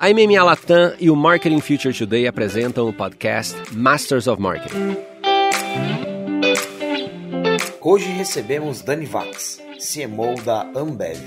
A MMA Latam e o Marketing Future Today apresentam o podcast Masters of Marketing. Hoje recebemos Dani Vax, CMO da Ambev.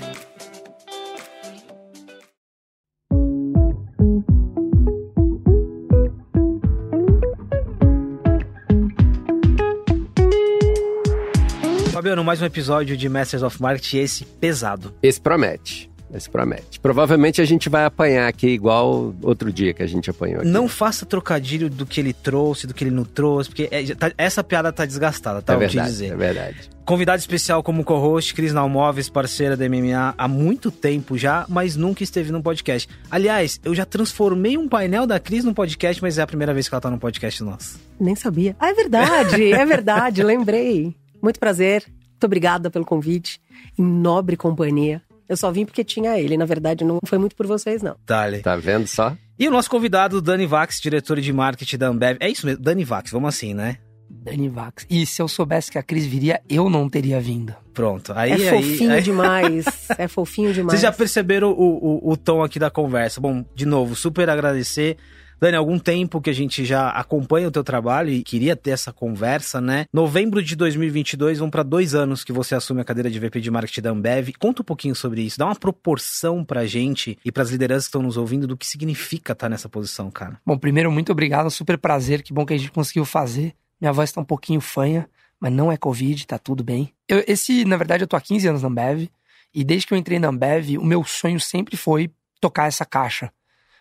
Fabiano, mais um episódio de Masters of Marketing, esse pesado. Esse promete. Esse promete. Provavelmente a gente vai apanhar aqui igual outro dia que a gente apanhou aqui. Não faça trocadilho do que ele trouxe, do que ele não trouxe, porque é, tá, essa piada tá desgastada, tá? É verdade, dizer. é verdade. Convidado especial como co-host, Cris Nalmóveis, parceira da MMA há muito tempo já, mas nunca esteve num podcast. Aliás, eu já transformei um painel da Cris num podcast, mas é a primeira vez que ela tá num podcast nosso. Nem sabia. Ah, é verdade, é verdade, lembrei. Muito prazer, muito obrigada pelo convite. Em nobre companhia. Eu só vim porque tinha ele, na verdade não foi muito por vocês, não. Dale. Tá vendo só? E o nosso convidado, Dani Vax, diretor de marketing da Ambev. É isso mesmo, Dani Vax, vamos assim, né? Dani Vax. E se eu soubesse que a Cris viria, eu não teria vindo. Pronto. Aí, é aí- fofinho aí- demais, é fofinho demais. Vocês já perceberam o, o, o tom aqui da conversa. Bom, de novo, super agradecer. Dani, algum tempo que a gente já acompanha o teu trabalho e queria ter essa conversa, né? Novembro de 2022, vão para dois anos que você assume a cadeira de VP de Marketing da Ambev. Conta um pouquinho sobre isso, dá uma proporção pra gente e pras lideranças que estão nos ouvindo do que significa estar nessa posição, cara. Bom, primeiro, muito obrigado, super prazer, que bom que a gente conseguiu fazer. Minha voz tá um pouquinho fanha, mas não é Covid, tá tudo bem. Eu- esse, na verdade, eu tô há 15 anos na Ambev, e desde que eu entrei na Ambev, o meu sonho sempre foi tocar essa caixa.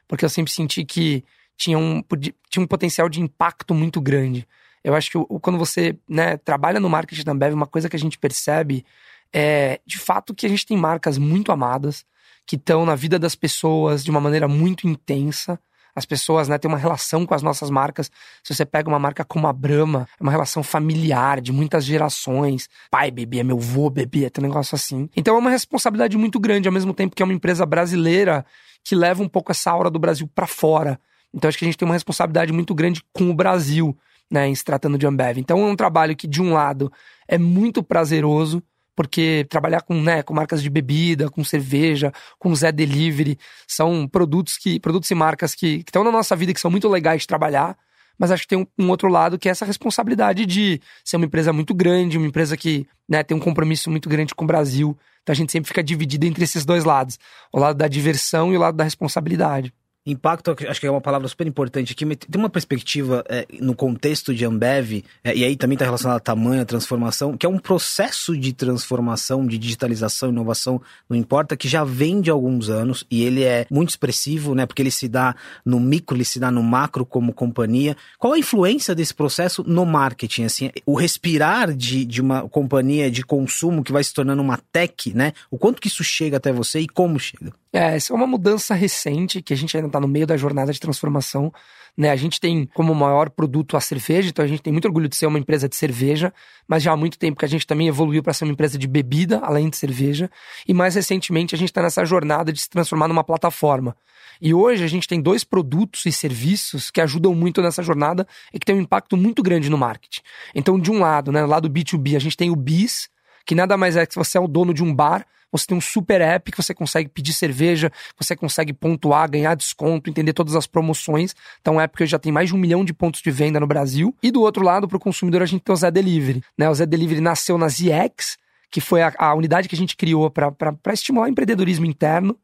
Porque eu sempre senti que tinha um, tinha um potencial de impacto muito grande. Eu acho que quando você né, trabalha no marketing da Ambev, uma coisa que a gente percebe é, de fato, que a gente tem marcas muito amadas, que estão na vida das pessoas de uma maneira muito intensa. As pessoas né, têm uma relação com as nossas marcas. Se você pega uma marca como a Brahma, é uma relação familiar, de muitas gerações. Pai bebia, meu vô bebia, tem um negócio assim. Então é uma responsabilidade muito grande, ao mesmo tempo que é uma empresa brasileira que leva um pouco essa aura do Brasil para fora. Então acho que a gente tem uma responsabilidade muito grande com o Brasil, né, em se tratando de Ambev. Então é um trabalho que, de um lado, é muito prazeroso, porque trabalhar com, né, com marcas de bebida, com cerveja, com Zé Delivery, são produtos que produtos e marcas que estão na nossa vida que são muito legais de trabalhar, mas acho que tem um, um outro lado que é essa responsabilidade de ser uma empresa muito grande, uma empresa que né, tem um compromisso muito grande com o Brasil. Então a gente sempre fica dividido entre esses dois lados, o lado da diversão e o lado da responsabilidade. Impacto, acho que é uma palavra super importante aqui, mas tem uma perspectiva é, no contexto de Ambev, é, e aí também está relacionado a tamanho, a transformação, que é um processo de transformação, de digitalização, inovação, não importa, que já vem de alguns anos, e ele é muito expressivo, né, porque ele se dá no micro, ele se dá no macro como companhia. Qual a influência desse processo no marketing, assim, o respirar de, de uma companhia de consumo que vai se tornando uma tech, né, o quanto que isso chega até você e como chega? É, essa é uma mudança recente que a gente ainda está no meio da jornada de transformação. Né? A gente tem como maior produto a cerveja, então a gente tem muito orgulho de ser uma empresa de cerveja, mas já há muito tempo que a gente também evoluiu para ser uma empresa de bebida, além de cerveja. E mais recentemente a gente está nessa jornada de se transformar numa plataforma. E hoje a gente tem dois produtos e serviços que ajudam muito nessa jornada e que tem um impacto muito grande no marketing. Então, de um lado, né, lado B2B, a gente tem o BIS, que nada mais é que você é o dono de um bar, você tem um super app que você consegue pedir cerveja, você consegue pontuar, ganhar desconto, entender todas as promoções. Então, é porque já tem mais de um milhão de pontos de venda no Brasil. E do outro lado, para o consumidor, a gente tem o Zé Delivery. Né? O Zé Delivery nasceu na ZX, que foi a, a unidade que a gente criou para estimular o empreendedorismo interno.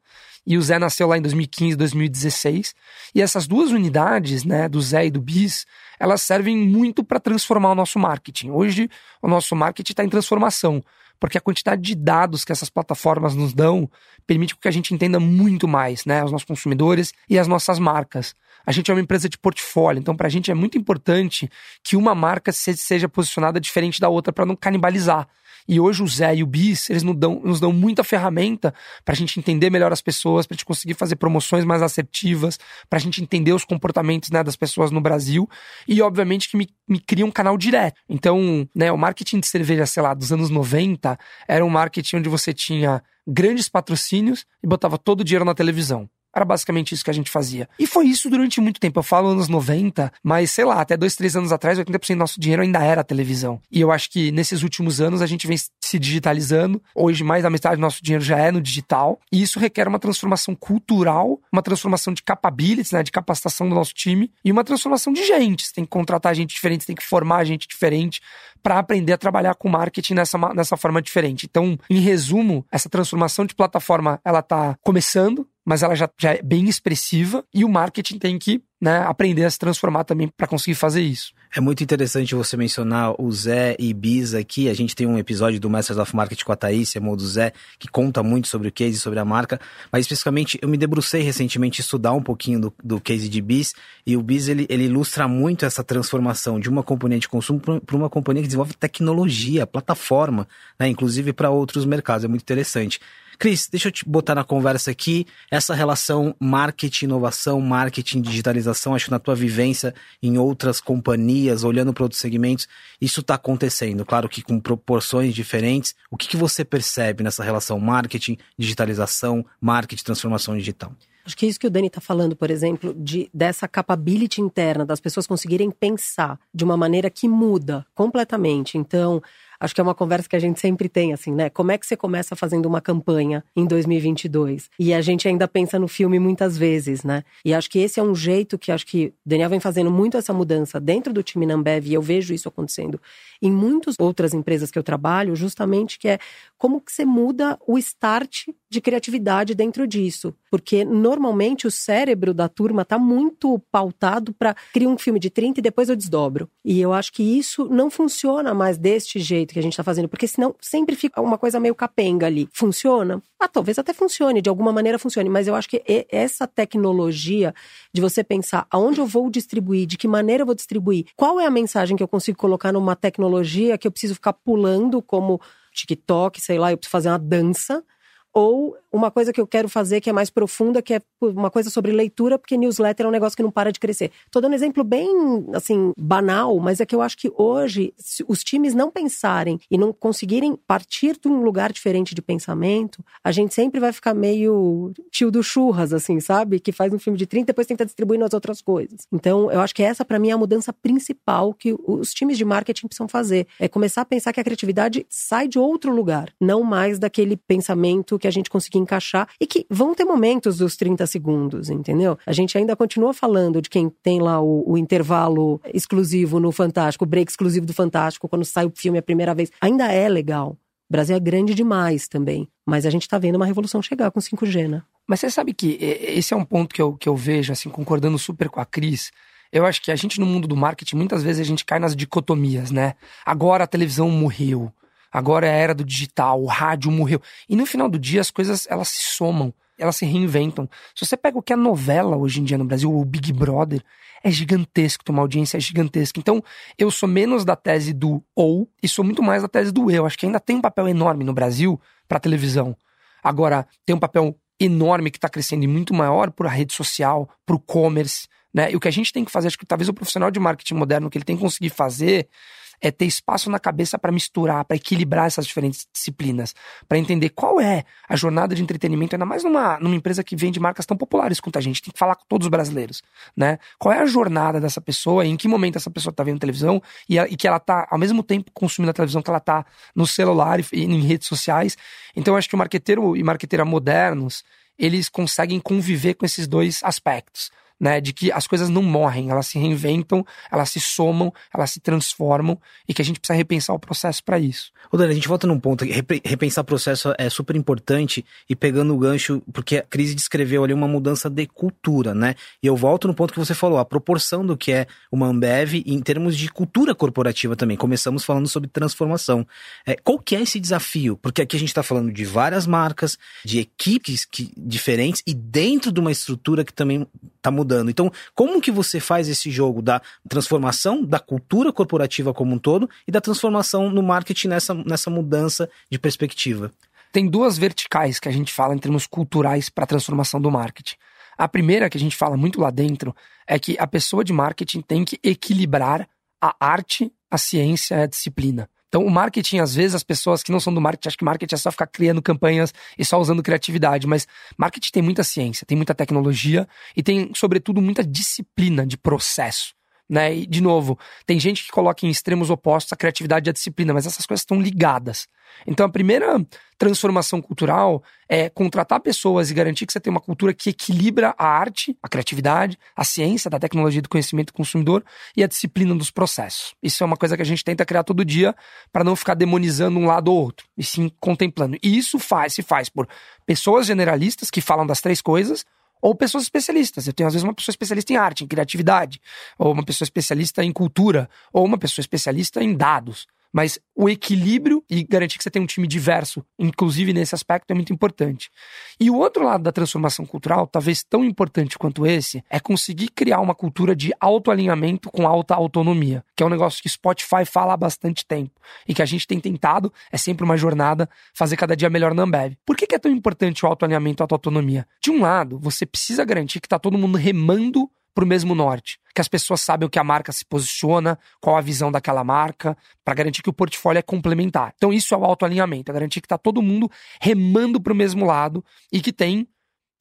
E o Zé nasceu lá em 2015, 2016. E essas duas unidades, né, do Zé e do Bis, elas servem muito para transformar o nosso marketing. Hoje, o nosso marketing está em transformação, porque a quantidade de dados que essas plataformas nos dão permite que a gente entenda muito mais, né, os nossos consumidores e as nossas marcas. A gente é uma empresa de portfólio, então para a gente é muito importante que uma marca se- seja posicionada diferente da outra para não canibalizar. E hoje o Zé e o Bis, eles nos dão, nos dão muita ferramenta para a gente entender melhor as pessoas, para a gente conseguir fazer promoções mais assertivas, para a gente entender os comportamentos né, das pessoas no Brasil e, obviamente, que me, me cria um canal direto. Então, né, o marketing de cerveja, sei lá, dos anos 90, era um marketing onde você tinha grandes patrocínios e botava todo o dinheiro na televisão. Era basicamente isso que a gente fazia. E foi isso durante muito tempo. Eu falo anos 90, mas sei lá, até dois, três anos atrás, 80% do nosso dinheiro ainda era televisão. E eu acho que nesses últimos anos a gente vem se digitalizando. Hoje, mais da metade do nosso dinheiro já é no digital. E isso requer uma transformação cultural, uma transformação de capabilities, né, de capacitação do nosso time e uma transformação de gente. Você tem que contratar gente diferente, você tem que formar gente diferente para aprender a trabalhar com marketing nessa, nessa forma diferente. Então, em resumo, essa transformação de plataforma ela está começando, mas ela já, já é bem expressiva e o marketing tem que né, aprender a se transformar também para conseguir fazer isso. É muito interessante você mencionar o Zé e Biz aqui. A gente tem um episódio do Masters of Marketing com a Thaís, a do Zé, que conta muito sobre o case, sobre a marca. Mas especificamente, eu me debrucei recentemente estudar um pouquinho do, do case de Biz. E o Biz, ele, ele ilustra muito essa transformação de uma companhia de consumo para uma companhia que desenvolve tecnologia, plataforma, né, inclusive para outros mercados. É muito interessante. Cris, deixa eu te botar na conversa aqui essa relação marketing, inovação, marketing, digitalização. Acho que na tua vivência em outras companhias, olhando para outros segmentos, isso está acontecendo. Claro que com proporções diferentes. O que, que você percebe nessa relação marketing, digitalização, marketing, transformação digital? Acho que é isso que o Dani está falando, por exemplo, de dessa capability interna das pessoas conseguirem pensar de uma maneira que muda completamente. Então, Acho que é uma conversa que a gente sempre tem, assim, né? Como é que você começa fazendo uma campanha em 2022? E a gente ainda pensa no filme muitas vezes, né? E acho que esse é um jeito que acho que Daniel vem fazendo muito essa mudança dentro do time Nambev, e eu vejo isso acontecendo em muitas outras empresas que eu trabalho, justamente que é como que você muda o start de criatividade dentro disso. Porque normalmente o cérebro da turma está muito pautado para criar um filme de 30 e depois eu desdobro. E eu acho que isso não funciona mais deste jeito que a gente está fazendo, porque senão sempre fica uma coisa meio capenga ali. Funciona? Ah, talvez até funcione, de alguma maneira funcione, mas eu acho que essa tecnologia de você pensar aonde eu vou distribuir, de que maneira eu vou distribuir, qual é a mensagem que eu consigo colocar numa tecnologia que eu preciso ficar pulando como TikTok, sei lá, eu preciso fazer uma dança ou uma coisa que eu quero fazer que é mais profunda, que é uma coisa sobre leitura, porque newsletter é um negócio que não para de crescer. Tô dando um exemplo bem, assim, banal, mas é que eu acho que hoje, se os times não pensarem e não conseguirem partir de um lugar diferente de pensamento, a gente sempre vai ficar meio tio do churras, assim, sabe? Que faz um filme de 30 e depois tenta distribuir nas outras coisas. Então, eu acho que essa, para mim, é a mudança principal que os times de marketing precisam fazer. É começar a pensar que a criatividade sai de outro lugar, não mais daquele pensamento que que a gente conseguir encaixar e que vão ter momentos dos 30 segundos, entendeu? A gente ainda continua falando de quem tem lá o, o intervalo exclusivo no Fantástico, o break exclusivo do Fantástico, quando sai o filme a primeira vez. Ainda é legal. O Brasil é grande demais também. Mas a gente está vendo uma revolução chegar com 5G, né? Mas você sabe que esse é um ponto que eu, que eu vejo, assim, concordando super com a Cris. Eu acho que a gente, no mundo do marketing, muitas vezes a gente cai nas dicotomias, né? Agora a televisão morreu. Agora é a era do digital, o rádio morreu. E no final do dia as coisas elas se somam, elas se reinventam. Se você pega o que é novela hoje em dia no Brasil, o Big Brother, é gigantesco, tem uma audiência gigantesca. Então, eu sou menos da tese do ou e sou muito mais da tese do eu. Acho que ainda tem um papel enorme no Brasil para televisão. Agora, tem um papel enorme que está crescendo e muito maior para a rede social, para o commerce. Né? E o que a gente tem que fazer, acho que talvez o profissional de marketing moderno, que ele tem que conseguir fazer é ter espaço na cabeça para misturar, para equilibrar essas diferentes disciplinas, para entender qual é a jornada de entretenimento, ainda mais numa, numa empresa que vende marcas tão populares quanto a gente, tem que falar com todos os brasileiros, né? Qual é a jornada dessa pessoa, em que momento essa pessoa está vendo televisão e, e, que ela está ao mesmo tempo consumindo a televisão que ela está no celular e, e em redes sociais. Então eu acho que o marqueteiro e marqueteira modernos, eles conseguem conviver com esses dois aspectos né? De que as coisas não morrem, elas se reinventam, elas se somam, elas se transformam e que a gente precisa repensar o processo para isso. Ô Dani, a gente volta num ponto, repensar o processo é super importante e pegando o gancho, porque a crise descreveu ali uma mudança de cultura, né? E eu volto no ponto que você falou, a proporção do que é uma Ambev em termos de cultura corporativa também. Começamos falando sobre transformação. É, qual que é esse desafio? Porque aqui a gente está falando de várias marcas, de equipes que, diferentes e dentro de uma estrutura que também está mudando mudando. Então, como que você faz esse jogo da transformação da cultura corporativa como um todo e da transformação no marketing nessa, nessa mudança de perspectiva? Tem duas verticais que a gente fala em termos culturais para a transformação do marketing. A primeira que a gente fala muito lá dentro é que a pessoa de marketing tem que equilibrar a arte, a ciência e a disciplina. Então, o marketing, às vezes, as pessoas que não são do marketing acham que marketing é só ficar criando campanhas e só usando criatividade. Mas marketing tem muita ciência, tem muita tecnologia e tem, sobretudo, muita disciplina de processo. Né? E, de novo, tem gente que coloca em extremos opostos a criatividade e a disciplina, mas essas coisas estão ligadas. Então, a primeira transformação cultural é contratar pessoas e garantir que você tem uma cultura que equilibra a arte, a criatividade, a ciência da tecnologia do conhecimento do consumidor e a disciplina dos processos. Isso é uma coisa que a gente tenta criar todo dia para não ficar demonizando um lado ou outro, e sim contemplando. E isso faz, se faz por pessoas generalistas que falam das três coisas, ou pessoas especialistas. Eu tenho, às vezes, uma pessoa especialista em arte, em criatividade, ou uma pessoa especialista em cultura, ou uma pessoa especialista em dados. Mas o equilíbrio e garantir que você tem um time diverso, inclusive nesse aspecto, é muito importante. E o outro lado da transformação cultural, talvez tão importante quanto esse, é conseguir criar uma cultura de autoalinhamento com alta autonomia, que é um negócio que Spotify fala há bastante tempo e que a gente tem tentado, é sempre uma jornada, fazer cada dia melhor na Ambev. Por que, é tão importante o autoalinhamento e a autoautonomia? De um lado, você precisa garantir que está todo mundo remando para o mesmo norte. Que as pessoas sabem o que a marca se posiciona, qual a visão daquela marca, para garantir que o portfólio é complementar. Então, isso é o autoalinhamento, é garantir que está todo mundo remando para o mesmo lado e que tem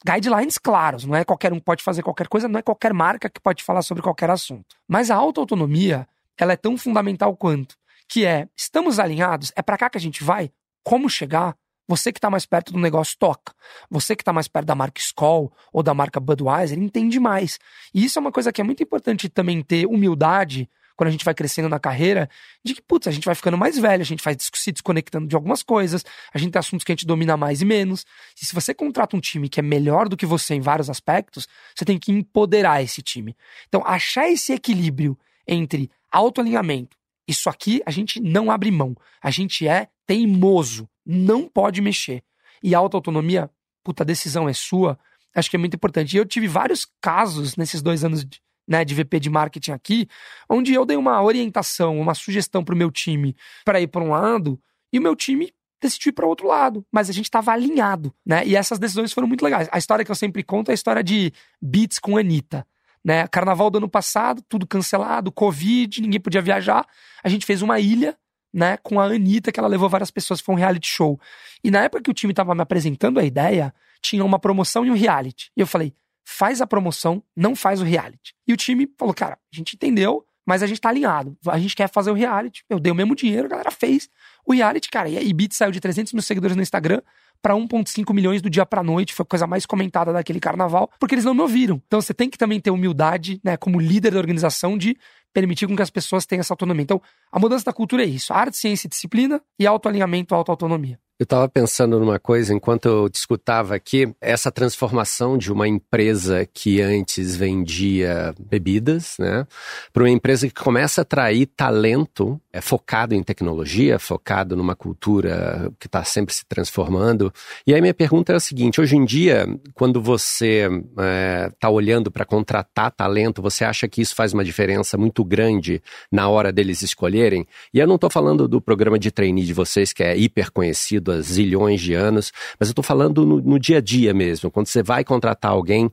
guidelines claros. Não é qualquer um pode fazer qualquer coisa, não é qualquer marca que pode falar sobre qualquer assunto. Mas a autoautonomia, ela é tão fundamental quanto. Que é, estamos alinhados? É para cá que a gente vai? Como chegar? Você que está mais perto do negócio toca. Você que está mais perto da marca Skoll ou da marca Budweiser entende mais. E isso é uma coisa que é muito importante também ter humildade quando a gente vai crescendo na carreira, de que, putz, a gente vai ficando mais velho, a gente vai se desconectando de algumas coisas, a gente tem assuntos que a gente domina mais e menos. E se você contrata um time que é melhor do que você em vários aspectos, você tem que empoderar esse time. Então, achar esse equilíbrio entre autoalinhamento, isso aqui a gente não abre mão, a gente é teimoso não pode mexer. E a autonomia, puta, a decisão é sua, acho que é muito importante. E eu tive vários casos nesses dois anos de, né, de VP de marketing aqui, onde eu dei uma orientação, uma sugestão pro meu time para ir para um lado, e o meu time decidiu ir para outro lado, mas a gente estava alinhado, né? E essas decisões foram muito legais. A história que eu sempre conto é a história de Beats com Anitta. Né? Carnaval do ano passado, tudo cancelado, Covid, ninguém podia viajar. A gente fez uma ilha né, com a Anitta, que ela levou várias pessoas, foi um reality show. E na época que o time tava me apresentando a ideia, tinha uma promoção e um reality. E eu falei, faz a promoção, não faz o reality. E o time falou, cara, a gente entendeu, mas a gente tá alinhado. A gente quer fazer o reality. Eu dei o mesmo dinheiro, a galera fez o reality, cara. E a Ibit saiu de 300 mil seguidores no Instagram para 1,5 milhões do dia pra noite. Foi a coisa mais comentada daquele carnaval, porque eles não me ouviram. Então você tem que também ter humildade, né, como líder da organização, de permitir com que as pessoas tenham essa autonomia. Então, a mudança da cultura é isso: arte, ciência e disciplina e autoalinhamento, autoautonomia. Eu estava pensando numa coisa enquanto eu te escutava aqui, essa transformação de uma empresa que antes vendia bebidas, né, para uma empresa que começa a atrair talento é, focado em tecnologia, focado numa cultura que está sempre se transformando. E aí minha pergunta é a seguinte: hoje em dia, quando você está é, tá olhando para contratar talento, você acha que isso faz uma diferença muito grande na hora deles escolherem? E eu não estou falando do programa de trainee de vocês que é hiper conhecido há zilhões de anos, mas eu estou falando no, no dia a dia mesmo. Quando você vai contratar alguém,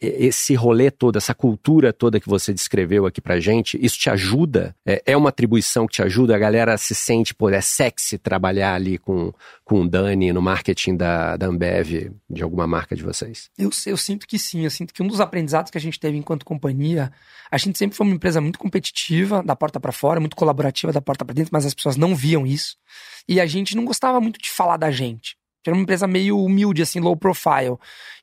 esse rolê todo, essa cultura toda que você descreveu aqui pra gente, isso te ajuda? É, é, uma atribuição que te ajuda? A galera se sente, pô, é sexy trabalhar ali com, com o Dani no marketing da, da Ambev, de alguma marca de vocês? Eu, eu sinto que sim, eu sinto que um dos aprendizados que a gente teve enquanto companhia, a gente sempre foi uma empresa muito competitiva, da porta para fora, muito colaborativa da porta para dentro, mas as pessoas não viam isso. E a gente não gostava muito de falar da gente. Era uma empresa meio humilde, assim, low profile.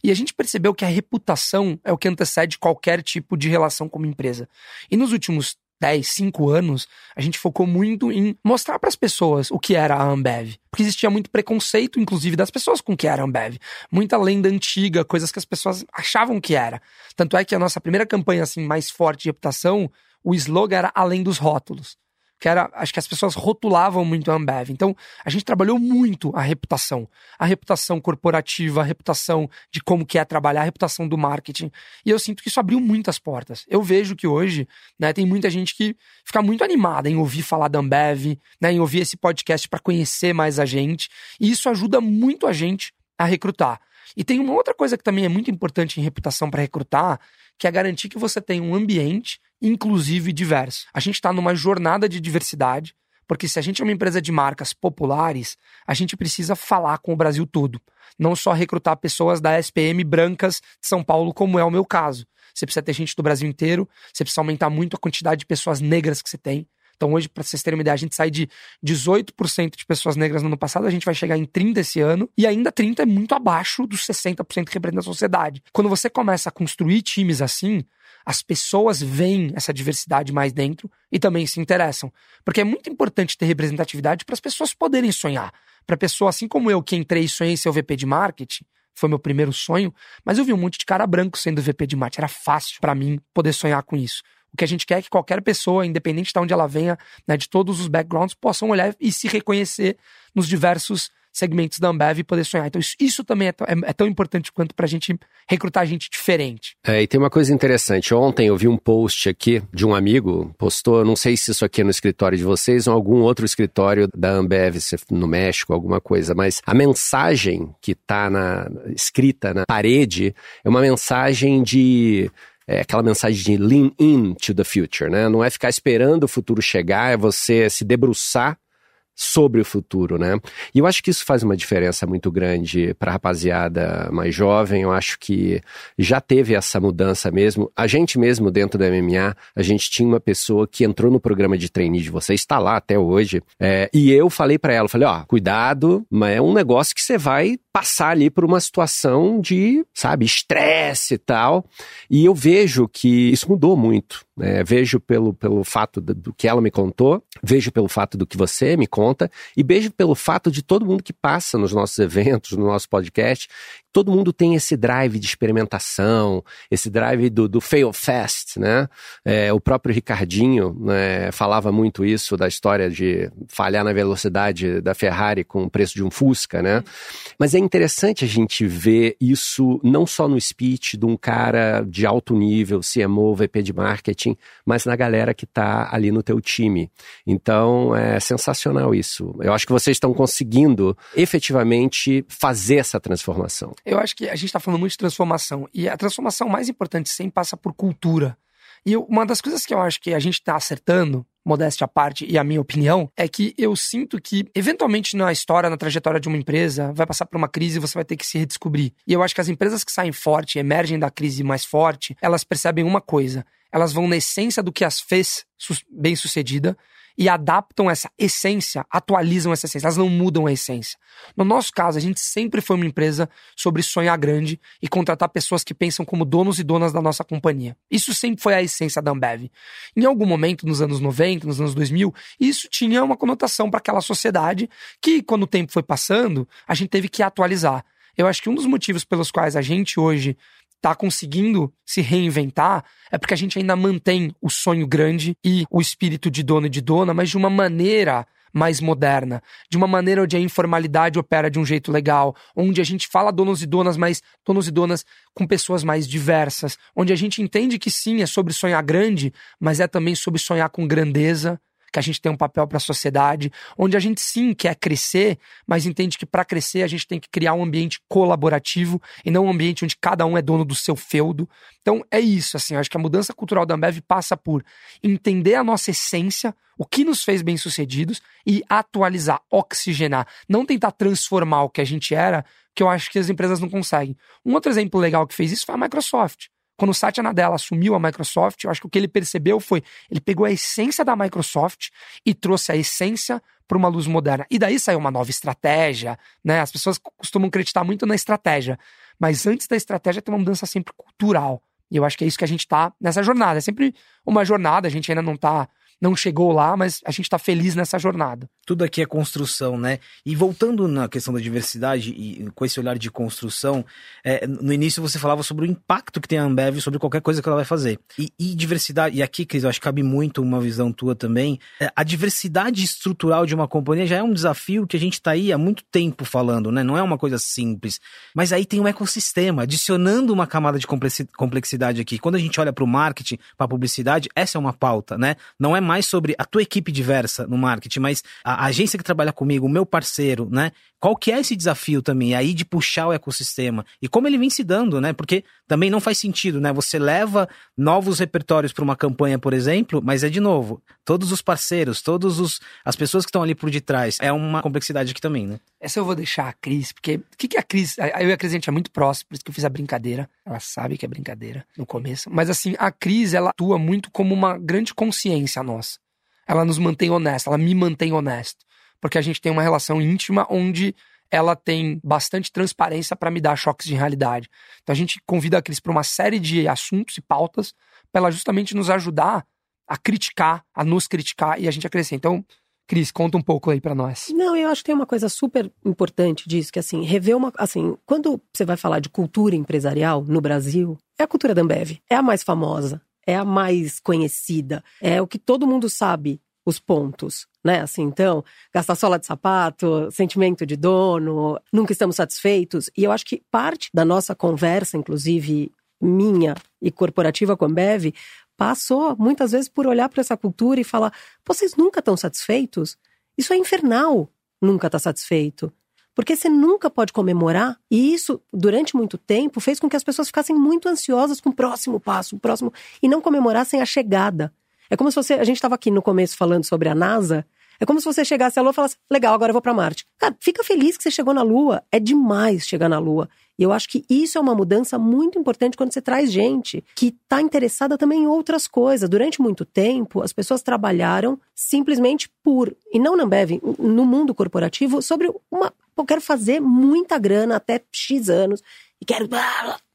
E a gente percebeu que a reputação é o que antecede qualquer tipo de relação como empresa. E nos últimos 10, 5 anos, a gente focou muito em mostrar para as pessoas o que era a Ambev. Porque existia muito preconceito, inclusive, das pessoas com o que era a Ambev. Muita lenda antiga, coisas que as pessoas achavam que era. Tanto é que a nossa primeira campanha, assim, mais forte de reputação, o slogan era Além dos Rótulos que era, acho que as pessoas rotulavam muito a Ambev. Então, a gente trabalhou muito a reputação, a reputação corporativa, a reputação de como que é trabalhar, a reputação do marketing. E eu sinto que isso abriu muitas portas. Eu vejo que hoje, né, tem muita gente que fica muito animada em ouvir falar da Ambev, né, em ouvir esse podcast para conhecer mais a gente, e isso ajuda muito a gente a recrutar. E tem uma outra coisa que também é muito importante em reputação para recrutar, que é garantir que você tem um ambiente inclusivo e diverso. A gente está numa jornada de diversidade Porque se a gente é uma empresa de marcas populares, a gente precisa falar com o Brasil todo. Não só recrutar pessoas da SPM brancas de São Paulo, como é o meu caso. Você precisa ter gente do Brasil inteiro, você precisa aumentar muito a quantidade de pessoas negras que você tem. Então, hoje, para vocês terem uma ideia, a gente sai de 18% de pessoas negras no ano passado, a gente vai chegar em 30% esse ano, e ainda 30% é muito abaixo dos 60% que representa a sociedade. Quando você começa a construir times assim, as pessoas veem essa diversidade mais dentro e também se interessam. Porque é muito importante ter representatividade para as pessoas poderem sonhar. Para pessoa, assim como eu, que entrei e sonhei ser o VP de marketing, foi meu primeiro sonho, mas eu vi um monte de cara branco sendo VP de marketing. Era fácil para mim poder sonhar com isso. O que a gente quer é que qualquer pessoa, independente de onde ela venha, né, de todos os backgrounds, possam olhar e se reconhecer nos diversos segmentos da Ambev e poder sonhar. Então, isso, isso também é, é, é, tão importante quanto para a gente recrutar gente diferente. É, e tem uma coisa interessante. Ontem eu vi um post aqui de um amigo, postou, não sei se isso aqui é no escritório de vocês ou algum outro escritório da Ambev, no México, alguma coisa, mas a mensagem que está escrita na parede é uma mensagem de é aquela mensagem de lean in to the future, né? Não é ficar esperando o futuro chegar, é você se debruçar sobre o futuro, né? E eu acho que isso faz uma diferença muito grande para a rapaziada mais jovem. Eu acho que já teve essa mudança mesmo. A gente mesmo dentro da MMA, a gente tinha uma pessoa que entrou no programa de trainee de vocês, está lá até hoje. É, e eu falei para ela, falei, ó, cuidado, mas é um negócio que você vai passar ali por uma situação de, sabe, estresse e tal. E eu vejo que isso mudou muito. Né? Vejo pelo, pelo fato do que ela me contou, vejo pelo fato do que você me conta, e vejo pelo fato de todo mundo que passa nos nossos eventos, no nosso podcast, todo mundo tem esse drive de experimentação, esse drive do, do fail fast, né? É, o próprio Ricardinho né, falava muito isso da história de falhar na velocidade da Ferrari com o preço de um Fusca, né? Mas é interessante a gente ver isso não só no speech de um cara de alto nível, CMO, VP de marketing, mas na galera que está ali no teu time. Então, é sensacional isso. Eu acho que vocês estão conseguindo efetivamente fazer essa transformação. Eu acho que a gente está falando muito de transformação. E a transformação mais importante sempre passa por cultura. E eu, uma das coisas que eu acho que a gente está acertando, modéstia à parte, e a minha opinião, é que eu sinto que, eventualmente, na história, na trajetória de uma empresa, vai passar por uma crise e você vai ter que se redescobrir. E eu acho que as empresas que saem forte, emergem da crise mais forte, elas percebem uma coisa. Elas vão na essência do que as fez bem sucedida e adaptam essa essência, atualizam essa essência, elas não mudam a essência. No nosso caso, a gente sempre foi uma empresa sobre sonhar grande e contratar pessoas que pensam como donos e donas da nossa companhia. Isso sempre foi a essência da Ambev. Em algum momento, nos anos 90, nos anos 2000, isso tinha uma conotação para aquela sociedade que, quando o tempo foi passando, a gente teve que atualizar. Eu acho que um dos motivos pelos quais a gente hoje está conseguindo se reinventar é porque a gente ainda mantém o sonho grande e o espírito de dono e de dona, mas de uma maneira mais moderna, de uma maneira onde a informalidade opera de um jeito legal, onde a gente fala donos e donas, mas donos e donas com pessoas mais diversas, onde a gente entende que sim, é sobre sonhar grande, mas é também sobre sonhar com grandeza, que a gente tem um papel para a sociedade, onde a gente sim quer crescer, mas entende que para crescer a gente tem que criar um ambiente colaborativo e não um ambiente onde cada um é dono do seu feudo. Então é isso, assim, acho que a mudança cultural da Ambev passa por entender a nossa essência, o que nos fez bem-sucedidos e atualizar, oxigenar, não tentar transformar o que a gente era, que eu acho que as empresas não conseguem. Um outro exemplo legal que fez isso foi a Microsoft. Quando o Satya Nadella assumiu a Microsoft, eu acho que o que ele percebeu foi, ele pegou a essência da Microsoft e trouxe a essência para uma luz moderna. E daí saiu uma nova estratégia, né? As pessoas costumam acreditar muito na estratégia, mas antes da estratégia tem uma mudança sempre cultural. E eu acho que é isso que a gente está nessa jornada. É sempre uma jornada, a gente ainda não está não chegou lá, mas a gente está feliz nessa jornada. Tudo aqui é construção, né? E voltando na questão da diversidade e com esse olhar de construção, é, no início você falava sobre o impacto que tem a Ambev sobre qualquer coisa que ela vai fazer. E, e diversidade, e aqui, Cris, eu acho que cabe muito uma visão tua também. É, a diversidade estrutural de uma companhia já é um desafio que a gente está aí há muito tempo falando, né? Não é uma coisa simples. Mas aí tem um ecossistema, adicionando uma camada de complexidade aqui. Quando a gente olha para o marketing, para a publicidade, essa é uma pauta, né? Não é mais sobre a tua equipe diversa no marketing, mas a, a agência que trabalha comigo, o meu parceiro, né? Qual que é esse desafio também aí de puxar o ecossistema e como ele vem se dando, né? Porque também não faz sentido, né? Você leva novos repertórios para uma campanha, por exemplo, mas é de novo, todos os parceiros, todos os as pessoas que estão ali por detrás, é uma complexidade aqui também, né? Essa eu vou deixar a Cris, porque o que, que a Cris. Eu e a Cris a gente é muito próximo, por isso que eu fiz a brincadeira. Ela sabe que é brincadeira no começo. Mas assim, a Cris, ela atua muito como uma grande consciência nossa. Ela nos mantém honesta, ela me mantém honesto. Porque a gente tem uma relação íntima onde ela tem bastante transparência para me dar choques de realidade. Então a gente convida a Cris para uma série de assuntos e pautas para ela justamente nos ajudar a criticar, a nos criticar e a gente a crescer. Então, Cris, conta um pouco aí para nós. Não, eu acho que tem uma coisa super importante disso, que assim, rever uma. Assim, quando você vai falar de cultura empresarial no Brasil, é a cultura da Ambev. É a mais famosa, é a mais conhecida, é o que todo mundo sabe os pontos, né? Assim, então, gastar sola de sapato, sentimento de dono, nunca estamos satisfeitos. E eu acho que parte da nossa conversa, inclusive minha e corporativa com a Ambev, passou muitas vezes por olhar para essa cultura e falar: vocês nunca estão satisfeitos? Isso é infernal, nunca estar tá satisfeito. Porque você nunca pode comemorar, e isso, durante muito tempo, fez com que as pessoas ficassem muito ansiosas com o próximo passo, o próximo, e não comemorassem a chegada. É como se você. A gente estava aqui no começo falando sobre a NASA. É como se você chegasse à Lua e falasse: legal, agora eu vou para Marte. Cara, fica feliz que você chegou na Lua. É demais chegar na Lua. E eu acho que isso é uma mudança muito importante quando você traz gente que está interessada também em outras coisas. Durante muito tempo, as pessoas trabalharam simplesmente por, e não na Ambev, no mundo corporativo, sobre uma. Eu quero fazer muita grana até X anos e quero.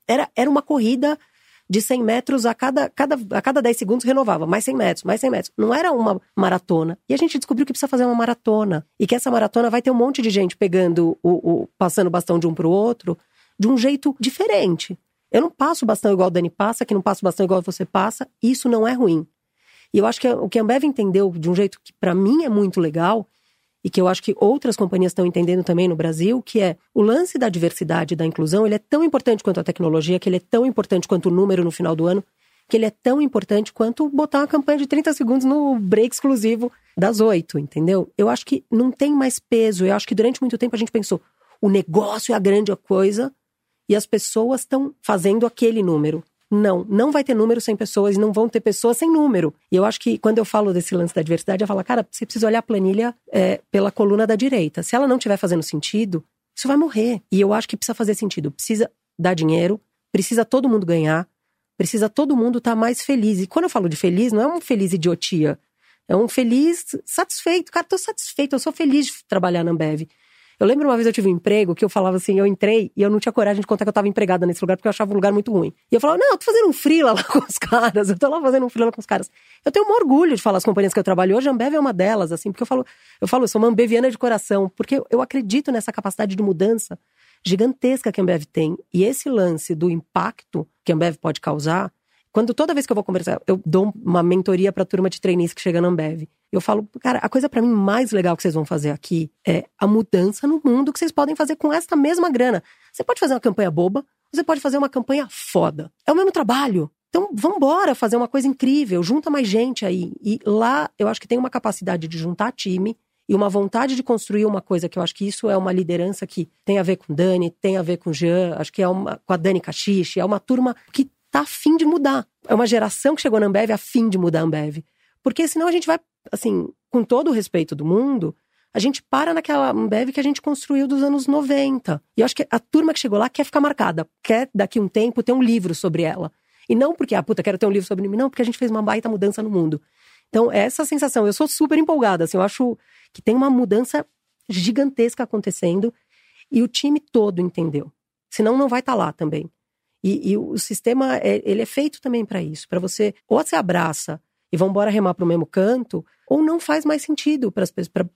Era, era uma corrida de 100 metros a cada, cada, a cada 10 segundos renovava, mais 100 metros, mais 100 metros. Não era uma maratona. E a gente descobriu que precisa fazer uma maratona. E que essa maratona vai ter um monte de gente pegando o, o passando o bastão de um para o outro de um jeito diferente. Eu não passo bastão igual o Dani passa, que não passo bastão igual você passa. Isso não é ruim. E eu acho que o que a Ambev entendeu de um jeito que para mim é muito legal e que eu acho que outras companhias estão entendendo também no Brasil, que é o lance da diversidade e da inclusão, ele é tão importante quanto a tecnologia, que ele é tão importante quanto o número no final do ano, que ele é tão importante quanto botar uma campanha de 30 segundos no break exclusivo das oito, entendeu? Eu acho que não tem mais peso. Eu acho que durante muito tempo a gente pensou, o negócio é a grande coisa e as pessoas estão fazendo aquele número. Não, não vai ter número sem pessoas não vão ter pessoas sem número. E eu acho que quando eu falo desse lance da diversidade, eu falo, cara, você precisa olhar a planilha é, pela coluna da direita. Se ela não estiver fazendo sentido, isso vai morrer. E eu acho que precisa fazer sentido. Precisa dar dinheiro, precisa todo mundo ganhar, precisa todo mundo estar tá mais feliz. E quando eu falo de feliz, não é um feliz idiotia. É um feliz satisfeito. Cara, tô satisfeito, eu sou feliz de trabalhar na Ambev. Eu lembro uma vez eu tive um emprego que eu falava assim, eu entrei e eu não tinha coragem de contar que eu tava empregada nesse lugar porque eu achava o lugar muito ruim. E eu falava, não, eu tô fazendo um freela lá com os caras, eu tô lá fazendo um freela com os caras. Eu tenho um orgulho de falar as companhias que eu trabalho hoje, a Ambev é uma delas, assim, porque eu falo, eu falo, eu sou uma ambeviana de coração, porque eu acredito nessa capacidade de mudança gigantesca que a Ambev tem. E esse lance do impacto que a Ambev pode causar, quando toda vez que eu vou conversar, eu dou uma mentoria para a turma de trainees que chega na Ambev. Eu falo, cara, a coisa para mim mais legal que vocês vão fazer aqui é a mudança no mundo que vocês podem fazer com esta mesma grana. Você pode fazer uma campanha boba, você pode fazer uma campanha foda. É o mesmo trabalho. Então, vambora fazer uma coisa incrível, junta mais gente aí. E lá eu acho que tem uma capacidade de juntar time e uma vontade de construir uma coisa que eu acho que isso é uma liderança que tem a ver com Dani, tem a ver com Jean, acho que é uma com a Dani Cachiche, é uma turma que tá afim de mudar. É uma geração que chegou na Ambev afim de mudar a Ambev. Porque senão a gente vai, assim, com todo o respeito do mundo, a gente para naquela Ambev que a gente construiu dos anos 90. E eu acho que a turma que chegou lá quer ficar marcada, quer daqui um tempo ter um livro sobre ela. E não porque, ah, puta, quero ter um livro sobre mim, não, porque a gente fez uma baita mudança no mundo. Então, essa sensação, eu sou super empolgada, assim, eu acho que tem uma mudança gigantesca acontecendo e o time todo entendeu. Senão não vai estar tá lá também. E, e o sistema, é, ele é feito também para isso, para você, ou você abraça e vão embora remar para o mesmo canto, ou não faz mais sentido para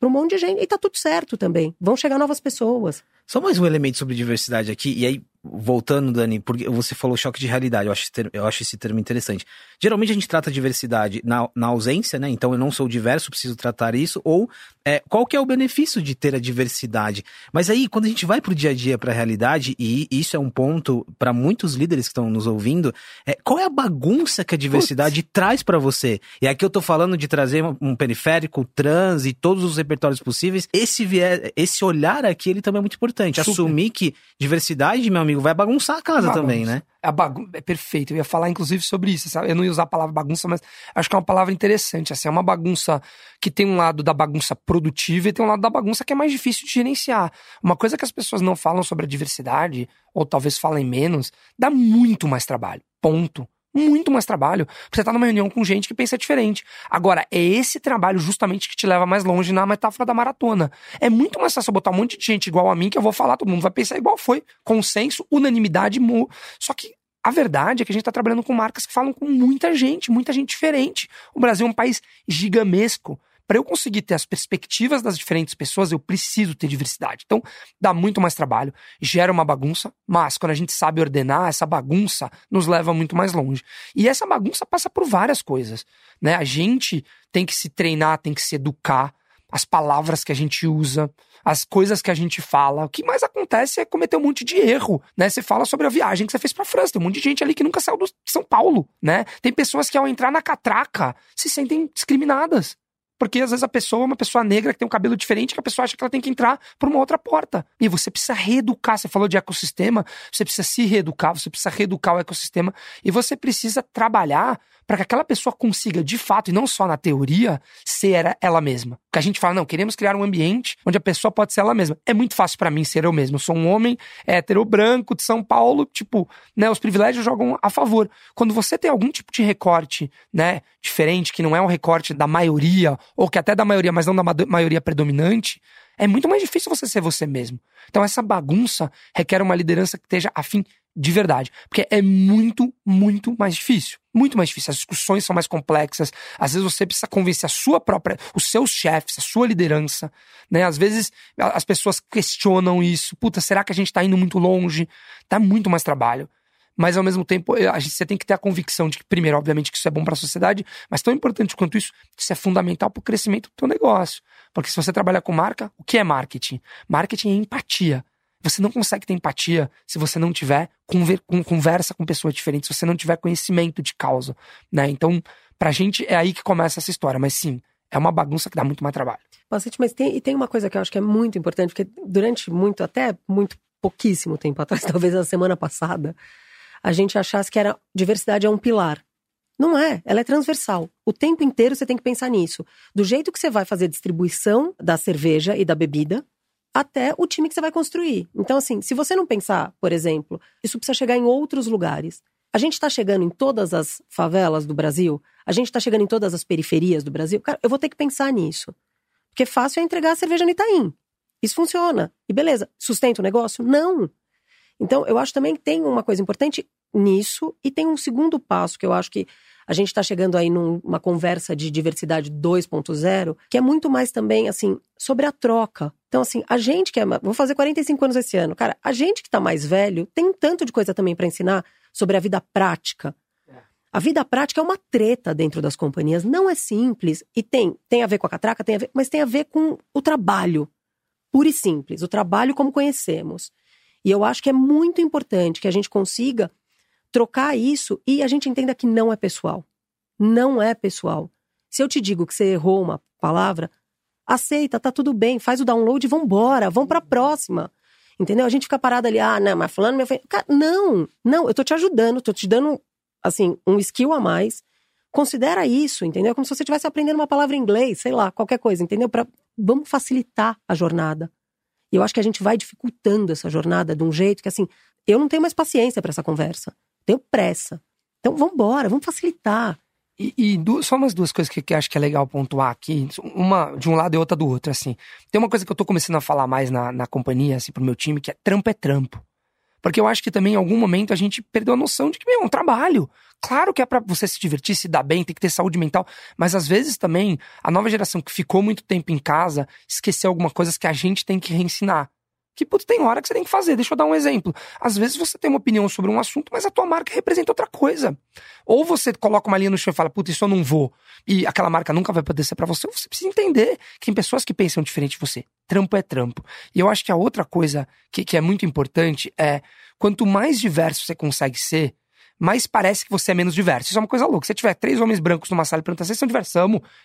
um monte de gente. E tá tudo certo também. Vão chegar novas pessoas. Só mais um elemento sobre diversidade aqui, e aí voltando, Dani, porque você falou choque de realidade, eu acho, eu acho esse termo interessante. Geralmente a gente trata diversidade na, na ausência, né? Então eu não sou diverso, preciso tratar isso. Ou é, qual que é o benefício de ter a diversidade? Mas aí, quando a gente vai pro dia a dia, pra realidade, e isso é um ponto para muitos líderes que estão nos ouvindo, é, qual é a bagunça que a diversidade Putz. traz para você? E aqui eu tô falando de trazer um periférico, trans e todos os repertórios possíveis. Esse, viés, esse olhar aqui, ele também é muito importante. Super. Assumir que diversidade, meu amigo, Vai bagunçar a casa Bagunça. também, né? A bagun... É perfeito. Eu ia falar, inclusive, sobre isso. Sabe? Eu não ia usar a palavra bagunça, mas acho que é uma palavra interessante. Assim, é uma bagunça que tem um lado da bagunça produtiva e tem um lado da bagunça que é mais difícil de gerenciar. Uma coisa que as pessoas não falam sobre a diversidade, ou talvez falem menos, dá muito mais trabalho. Ponto. Muito mais trabalho. Porque você tá numa reunião com gente que pensa diferente. Agora, é esse trabalho justamente que te leva mais longe na metáfora da maratona. É muito mais fácil botar um monte de gente igual a mim que eu vou falar, todo mundo vai pensar igual foi. Consenso, unanimidade. Só que a verdade é que a gente tá trabalhando com marcas que falam com muita gente, muita gente diferente. O Brasil é um país gigamesco. Para eu conseguir ter as perspectivas das diferentes pessoas, eu preciso ter diversidade. Então, dá muito mais trabalho, gera uma bagunça, mas quando a gente sabe ordenar, essa bagunça nos leva muito mais longe. E essa bagunça passa por várias coisas, né? A gente tem que se treinar, tem que se educar, as palavras que a gente usa, as coisas que a gente fala. O que mais acontece é cometer um monte de erro, né? Você fala sobre a viagem que você fez pra França, tem um monte de gente ali que nunca saiu do São Paulo, né? Tem pessoas que ao entrar na catraca se sentem discriminadas. Porque às vezes a pessoa é uma pessoa negra que tem um cabelo diferente, que a pessoa acha que ela tem que entrar por uma outra porta. E você precisa reeducar. Você falou de ecossistema, você precisa se reeducar, você precisa reeducar o ecossistema e você precisa trabalhar para que aquela pessoa consiga, de fato, e não só na teoria, ser ela mesma. Porque a gente fala, não, queremos criar um ambiente onde a pessoa pode ser ela mesma. É muito fácil para mim ser eu mesmo. Eu sou um homem hétero branco de São Paulo, tipo, né, os privilégios jogam a favor. Quando você tem algum tipo de recorte, né, diferente, que não é um recorte da maioria, ou que até da maioria, mas não da ma- maioria predominante, é muito mais difícil você ser você mesmo. Então essa bagunça requer uma liderança que esteja afim de verdade. Porque é muito, muito mais difícil. Muito mais difícil. As discussões são mais complexas. Às vezes você precisa convencer a sua própria, os seus chefes, a sua liderança. Né? Às vezes as pessoas questionam isso. Puta, será que a gente tá indo muito longe? Dá muito mais trabalho. Mas ao mesmo tempo, eh, a gente, você tem que ter a convicção de que, primeiro, obviamente, que isso é bom para a sociedade, mas tão importante quanto isso, isso é fundamental para o crescimento do teu negócio. Porque se você trabalha com marca, o que é marketing? Marketing é empatia. Você não consegue ter empatia se você não tiver conver- com- conversa com pessoas diferentes, se você não tiver conhecimento de causa, né? Então, pra gente é aí que começa essa história. Mas sim, é uma bagunça que dá muito mais trabalho. Bastante, mas tem, e tem uma coisa que eu acho que é muito importante, porque durante muito, até muito pouquíssimo tempo atrás, talvez a semana passada, a gente achasse que era diversidade é um pilar. Não é, ela é transversal. O tempo inteiro você tem que pensar nisso. Do jeito que você vai fazer distribuição da cerveja e da bebida, até o time que você vai construir. Então, assim, se você não pensar, por exemplo, isso precisa chegar em outros lugares. A gente está chegando em todas as favelas do Brasil, a gente está chegando em todas as periferias do Brasil. Cara, eu vou ter que pensar nisso. Porque fácil é entregar a cerveja no Itaim. Isso funciona. E beleza, sustenta o negócio? Não. Então, eu acho também que tem uma coisa importante nisso, e tem um segundo passo que eu acho que a gente está chegando aí numa conversa de diversidade 2.0, que é muito mais também, assim, sobre a troca. Então, assim, a gente que é. Vou fazer 45 anos esse ano. Cara, a gente que tá mais velho tem um tanto de coisa também para ensinar sobre a vida prática. A vida prática é uma treta dentro das companhias, não é simples. E tem, tem a ver com a catraca, tem a ver, mas tem a ver com o trabalho. Puro e simples, o trabalho como conhecemos. E eu acho que é muito importante que a gente consiga trocar isso e a gente entenda que não é pessoal. Não é pessoal. Se eu te digo que você errou uma palavra, aceita, tá tudo bem, faz o download e vambora, vamos pra próxima. Entendeu? A gente fica parado ali, ah, não, mas falando, meu filho. Não, não, eu tô te ajudando, tô te dando, assim, um skill a mais. Considera isso, entendeu? Como se você estivesse aprendendo uma palavra em inglês, sei lá, qualquer coisa, entendeu? Pra, vamos facilitar a jornada. E eu acho que a gente vai dificultando essa jornada de um jeito que, assim, eu não tenho mais paciência para essa conversa. Tenho pressa. Então, vamos embora, vamos facilitar. E, e du- só umas duas coisas que, que acho que é legal pontuar aqui. Uma de um lado e outra do outro, assim. Tem uma coisa que eu tô começando a falar mais na, na companhia, assim, pro meu time, que é trampo é trampo. Porque eu acho que também em algum momento a gente perdeu a noção de que, meu, é um trabalho. Claro que é pra você se divertir, se dar bem, tem que ter saúde mental. Mas às vezes também a nova geração que ficou muito tempo em casa esqueceu algumas coisas que a gente tem que reensinar. Que, putz, tem hora que você tem que fazer. Deixa eu dar um exemplo. Às vezes você tem uma opinião sobre um assunto, mas a tua marca representa outra coisa. Ou você coloca uma linha no chão e fala, putz, isso eu não vou. E aquela marca nunca vai poder ser pra você. Ou você precisa entender que tem pessoas que pensam diferente de você. Trampo é trampo. E eu acho que a outra coisa que, que é muito importante é, quanto mais diverso você consegue ser, mais parece que você é menos diverso. Isso é uma coisa louca. Se tiver três homens brancos numa sala e perguntar, vocês são diversos?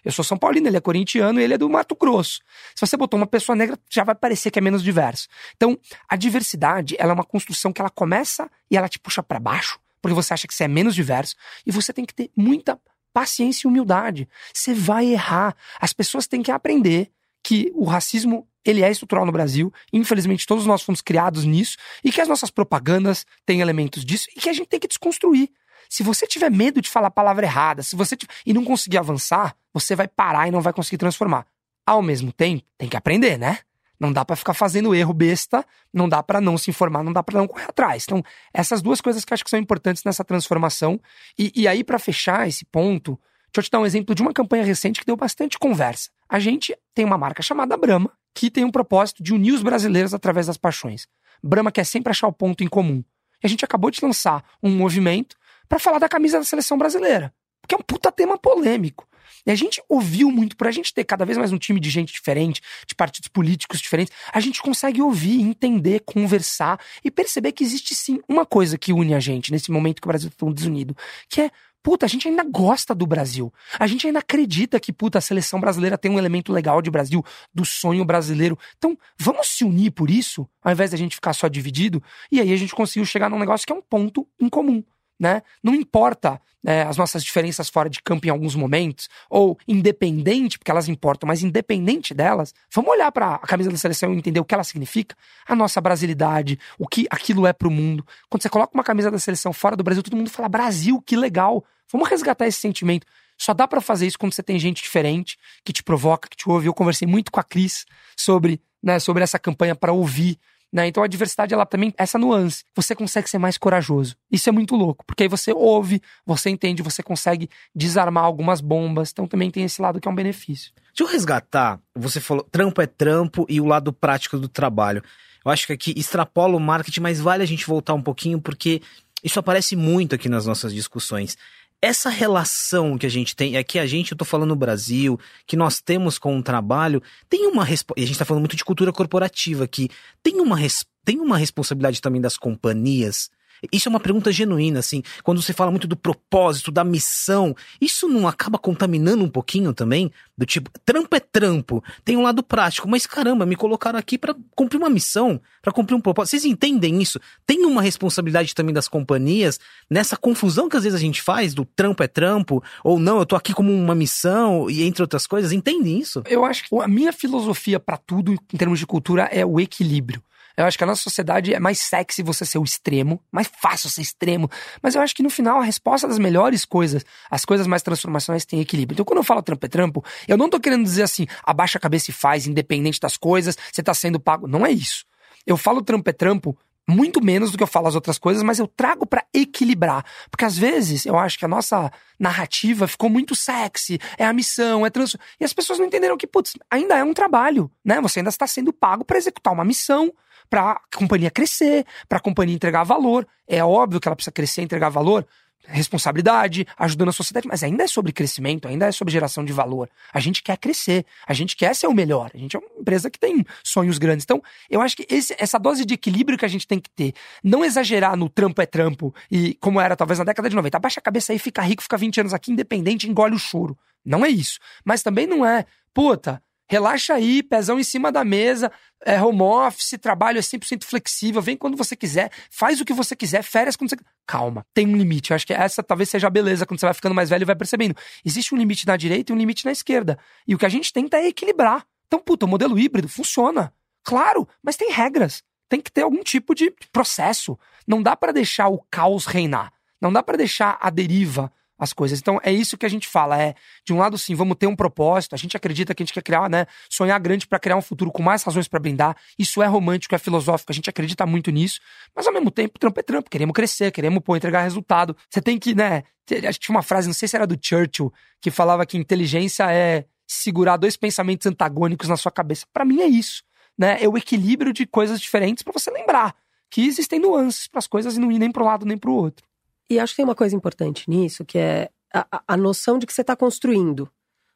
Eu sou São Paulino, ele é corintiano e ele é do Mato Grosso. Se você botou uma pessoa negra, já vai parecer que é menos diverso. Então, a diversidade, ela é uma construção que ela começa e ela te puxa para baixo, porque você acha que você é menos diverso, e você tem que ter muita paciência e humildade. Você vai errar. As pessoas têm que aprender que o racismo ele é estrutural no Brasil. Infelizmente, todos nós fomos criados nisso e que as nossas propagandas têm elementos disso e que a gente tem que desconstruir. Se você tiver medo de falar a palavra errada, se você tiver... e não conseguir avançar, você vai parar e não vai conseguir transformar. Ao mesmo tempo, tem que aprender, né? Não dá para ficar fazendo erro besta, não dá para não se informar, não dá para não correr atrás. Então, essas duas coisas que eu acho que são importantes nessa transformação. E, e aí, para fechar esse ponto, deixa eu te dar um exemplo de uma campanha recente que deu bastante conversa. A gente tem uma marca chamada Brahma, que tem um propósito de unir os brasileiros através das paixões. Brahma quer sempre achar o ponto em comum. E a gente acabou de lançar um movimento para falar da camisa da seleção brasileira, porque é um puta tema polêmico. E a gente ouviu muito, por a gente ter cada vez mais um time de gente diferente, de partidos políticos diferentes, a gente consegue ouvir, entender, conversar e perceber que existe sim uma coisa que une a gente nesse momento que o Brasil está tão desunido, que é puta, a gente ainda gosta do Brasil. A gente ainda acredita que, puta, a seleção brasileira tem um elemento legal de Brasil, do sonho brasileiro. Então, vamos se unir por isso, ao invés da gente ficar só dividido. E aí a gente conseguiu chegar num negócio que é um ponto em comum. Né? Não importa é, as nossas diferenças fora de campo em alguns momentos, ou independente, porque elas importam, mas independente delas, vamos olhar para a camisa da seleção e entender o que ela significa, a nossa brasilidade, o que aquilo é para o mundo. Quando você coloca uma camisa da seleção fora do Brasil, todo mundo fala: Brasil, que legal. Vamos resgatar esse sentimento. Só dá para fazer isso quando você tem gente diferente, que te provoca, que te ouve. Eu conversei muito com a Cris sobre, né, sobre essa campanha para ouvir né? Então a diversidade, ela também, essa nuance, você consegue ser mais corajoso. Isso é muito louco, porque aí você ouve, você entende, você consegue desarmar algumas bombas. Então também tem esse lado que é um benefício. Deixa eu resgatar, você falou, trampo é trampo e o lado prático do trabalho. Eu acho que aqui extrapola o marketing, mas vale a gente voltar um pouquinho, porque isso aparece muito aqui nas nossas discussões essa relação que a gente tem, é que a gente, eu tô falando no Brasil, que nós temos com o trabalho, tem uma resposta. A gente tá falando muito de cultura corporativa aqui. Tem uma, tem uma responsabilidade também das companhias isso é uma pergunta genuína, assim. Quando você fala muito do propósito, da missão, isso não acaba contaminando um pouquinho também? Do tipo, trampo é trampo, tem um lado prático, mas caramba, me colocaram aqui para cumprir uma missão, para cumprir um propósito. Vocês entendem isso? Tem uma responsabilidade também das companhias nessa confusão que às vezes a gente faz do trampo é trampo, ou não, eu tô aqui como uma missão, e entre outras coisas. Entendem isso? Eu acho que a minha filosofia para tudo em termos de cultura é o equilíbrio. Eu acho que a nossa sociedade é mais sexy você ser o extremo, mais fácil ser extremo. Mas eu acho que no final a resposta das melhores coisas, as coisas mais transformacionais tem equilíbrio. Então quando eu falo trampo é trampo, eu não tô querendo dizer assim, abaixa a cabeça e faz, independente das coisas, você tá sendo pago. Não é isso. Eu falo trampo é trampo muito menos do que eu falo as outras coisas, mas eu trago para equilibrar. Porque às vezes eu acho que a nossa narrativa ficou muito sexy, é a missão, é trans. E as pessoas não entenderam que, putz, ainda é um trabalho, né? Você ainda está sendo pago para executar uma missão, para a companhia crescer, para a companhia entregar valor. É óbvio que ela precisa crescer entregar valor, responsabilidade, ajudando a sociedade, mas ainda é sobre crescimento, ainda é sobre geração de valor. A gente quer crescer, a gente quer ser o melhor, a gente é uma empresa que tem sonhos grandes. Então, eu acho que esse, essa dose de equilíbrio que a gente tem que ter, não exagerar no trampo é trampo, e como era talvez na década de 90, abaixa a cabeça aí, fica rico, fica 20 anos aqui independente, engole o choro. Não é isso. Mas também não é, puta, Relaxa aí, pezão em cima da mesa, é home office, trabalho é 100% flexível, vem quando você quiser, faz o que você quiser, férias quando você Calma, tem um limite. Eu acho que essa talvez seja a beleza quando você vai ficando mais velho e vai percebendo. Existe um limite na direita e um limite na esquerda. E o que a gente tenta é equilibrar. Então, puta, o modelo híbrido funciona. Claro, mas tem regras. Tem que ter algum tipo de processo. Não dá para deixar o caos reinar. Não dá para deixar a deriva as coisas. Então é isso que a gente fala, é de um lado sim, vamos ter um propósito, a gente acredita que a gente quer criar, né, sonhar grande para criar um futuro com mais razões para brindar. Isso é romântico, é filosófico, a gente acredita muito nisso, mas ao mesmo tempo, trampo é trampo, queremos crescer, queremos pô, entregar resultado. Você tem que, né, acho que tinha uma frase, não sei se era do Churchill, que falava que inteligência é segurar dois pensamentos antagônicos na sua cabeça. Para mim é isso, né? É o equilíbrio de coisas diferentes para você lembrar que existem nuances para as coisas e não ir nem para um lado nem para o outro. E acho que tem uma coisa importante nisso, que é a, a noção de que você está construindo.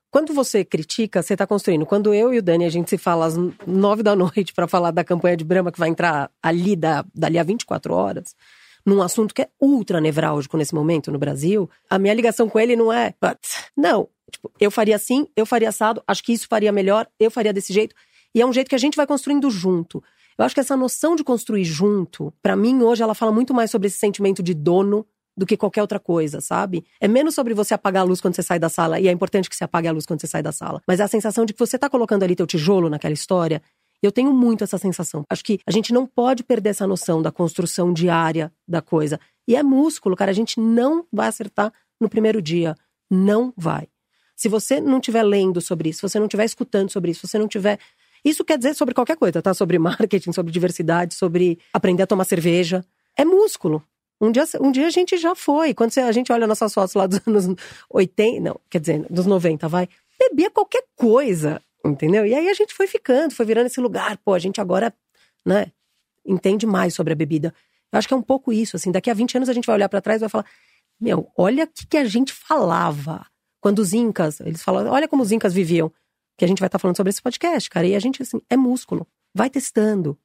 Quando você critica, você está construindo. Quando eu e o Dani, a gente se fala às nove da noite para falar da campanha de Brahma que vai entrar ali da, dali a 24 horas, num assunto que é ultra nevrálgico nesse momento no Brasil, a minha ligação com ele não é, não, tipo, eu faria assim, eu faria assado, acho que isso faria melhor, eu faria desse jeito. E é um jeito que a gente vai construindo junto. Eu acho que essa noção de construir junto, para mim hoje ela fala muito mais sobre esse sentimento de dono do que qualquer outra coisa, sabe? É menos sobre você apagar a luz quando você sai da sala, e é importante que você apague a luz quando você sai da sala. Mas é a sensação de que você tá colocando ali teu tijolo naquela história. Eu tenho muito essa sensação. Acho que a gente não pode perder essa noção da construção diária da coisa. E é músculo, cara. A gente não vai acertar no primeiro dia. Não vai. Se você não estiver lendo sobre isso, se você não estiver escutando sobre isso, se você não tiver isso quer dizer sobre qualquer coisa, tá? Sobre marketing, sobre diversidade, sobre aprender a tomar cerveja. É músculo. Um dia, um dia a gente já foi. Quando a gente olha nossas fotos lá dos anos 80, não, quer dizer, dos 90, vai. Bebia qualquer coisa, entendeu? E aí a gente foi ficando, foi virando esse lugar. Pô, a gente agora, né, entende mais sobre a bebida. Eu acho que é um pouco isso, assim. Daqui a 20 anos a gente vai olhar para trás e vai falar: Meu, olha o que, que a gente falava. Quando os Incas, eles falavam, olha como os Incas viviam. Que a gente vai estar tá falando sobre esse podcast, cara. E a gente, assim, é músculo. Vai testando.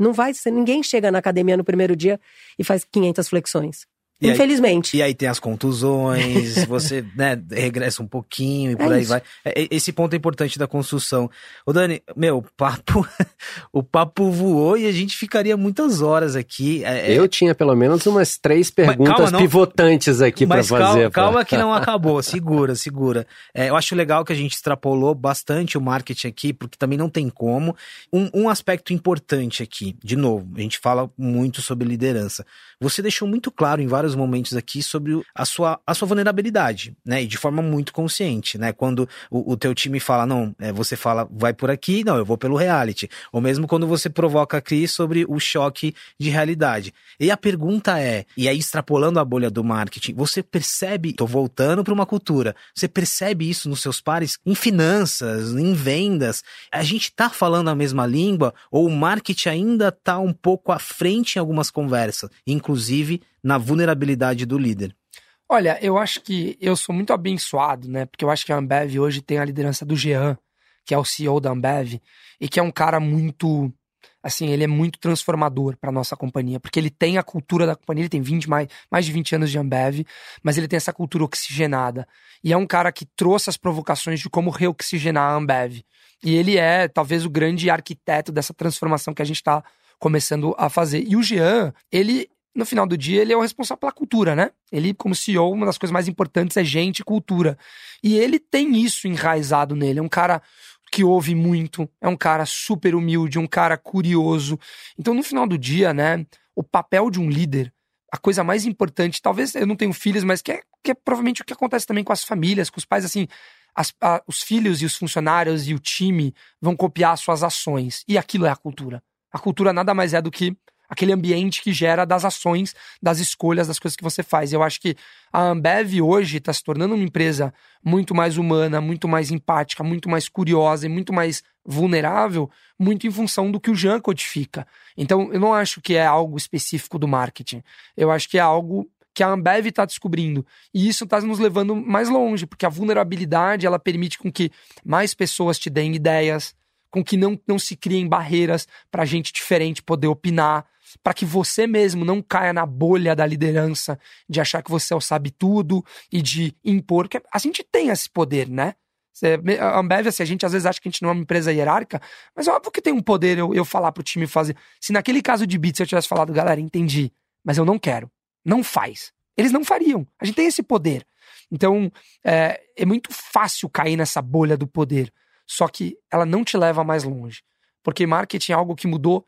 Não vai ser, ninguém chega na academia no primeiro dia e faz 500 flexões. E Infelizmente. Aí, e aí tem as contusões, você né, regressa um pouquinho e por é aí isso. vai. É, esse ponto é importante da construção. Ô Dani, meu, o papo, o papo voou e a gente ficaria muitas horas aqui. É, é Eu tinha pelo menos umas três perguntas calma, não, pivotantes aqui para fazer. Calma, calma que não acabou, segura, segura. É, eu acho legal que a gente extrapolou bastante o marketing aqui, porque também não tem como. Um, um aspecto importante aqui, de novo, a gente fala muito sobre liderança. Você deixou muito claro em vários momentos aqui sobre a sua, a sua vulnerabilidade, né? E de forma muito consciente, né? Quando o, o teu time fala, não, é, você fala, vai por aqui, não, eu vou pelo reality. Ou mesmo quando você provoca a Cris sobre o choque de realidade. E a pergunta é, e aí extrapolando a bolha do marketing, você percebe, tô voltando para uma cultura, você percebe isso nos seus pares em finanças, em vendas? A gente tá falando a mesma língua ou o marketing ainda tá um pouco à frente em algumas conversas, inclusive na vulnerabilidade do líder? Olha, eu acho que eu sou muito abençoado, né? Porque eu acho que a Ambev hoje tem a liderança do Jean, que é o CEO da Ambev, e que é um cara muito. Assim, ele é muito transformador para nossa companhia, porque ele tem a cultura da companhia, ele tem 20, mais, mais de 20 anos de Ambev, mas ele tem essa cultura oxigenada. E é um cara que trouxe as provocações de como reoxigenar a Ambev. E ele é, talvez, o grande arquiteto dessa transformação que a gente está começando a fazer. E o Jean, ele no final do dia, ele é o responsável pela cultura, né? Ele, como CEO, uma das coisas mais importantes é gente e cultura. E ele tem isso enraizado nele. É um cara que ouve muito, é um cara super humilde, um cara curioso. Então, no final do dia, né, o papel de um líder, a coisa mais importante, talvez eu não tenho filhos, mas que é, que é provavelmente o que acontece também com as famílias, com os pais, assim, as, a, os filhos e os funcionários e o time vão copiar suas ações. E aquilo é a cultura. A cultura nada mais é do que aquele ambiente que gera das ações, das escolhas, das coisas que você faz. Eu acho que a Ambev hoje está se tornando uma empresa muito mais humana, muito mais empática, muito mais curiosa e muito mais vulnerável, muito em função do que o Jean codifica. Então, eu não acho que é algo específico do marketing. Eu acho que é algo que a Ambev está descobrindo. E isso está nos levando mais longe, porque a vulnerabilidade ela permite com que mais pessoas te deem ideias, com que não, não se criem barreiras para gente diferente poder opinar para que você mesmo não caia na bolha da liderança, de achar que você é o sabe tudo e de impor, que a gente tem esse poder, né? A Ambev, assim, a gente às vezes acha que a gente não é uma empresa hierárquica, mas é óbvio que tem um poder eu, eu falar pro time fazer. Se naquele caso de Beats eu tivesse falado, galera, entendi, mas eu não quero, não faz. Eles não fariam. A gente tem esse poder. Então, é, é muito fácil cair nessa bolha do poder. Só que ela não te leva mais longe. Porque marketing é algo que mudou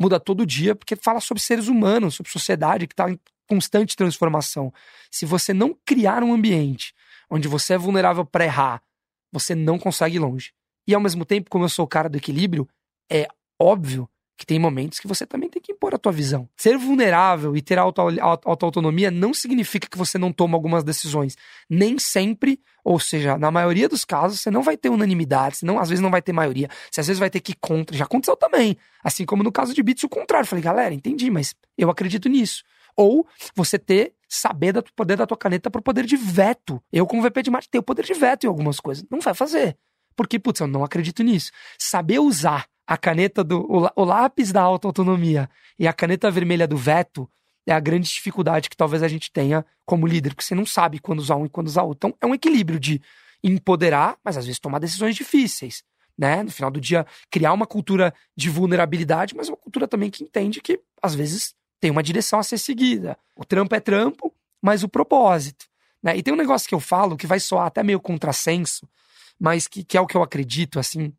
muda todo dia, porque fala sobre seres humanos, sobre sociedade que está em constante transformação. Se você não criar um ambiente onde você é vulnerável para errar, você não consegue ir longe. E ao mesmo tempo, como eu sou o cara do equilíbrio, é óbvio que tem momentos que você também tem que impor a tua visão. Ser vulnerável e ter auto-autonomia não significa que você não toma algumas decisões. Nem sempre, ou seja, na maioria dos casos, você não vai ter unanimidade, não, às vezes não vai ter maioria, você às vezes vai ter que ir contra. Já aconteceu também. Assim como no caso de Bits, o contrário. falei, galera, entendi, mas eu acredito nisso. Ou você ter, saber do poder da tua caneta para o poder de veto. Eu, como VP de marketing, tenho o poder de veto em algumas coisas. Não vai fazer. Porque, putz, eu não acredito nisso. Saber usar a caneta do. O, o lápis da autoautonomia e a caneta vermelha do veto é a grande dificuldade que talvez a gente tenha como líder, porque você não sabe quando usar um e quando usar outro. Então, é um equilíbrio de empoderar, mas às vezes tomar decisões difíceis. Né? No final do dia, criar uma cultura de vulnerabilidade, mas uma cultura também que entende que, às vezes, tem uma direção a ser seguida. O trampo é trampo, mas o propósito. Né? E tem um negócio que eu falo que vai soar até meio contrassenso, mas que, que é o que eu acredito, assim,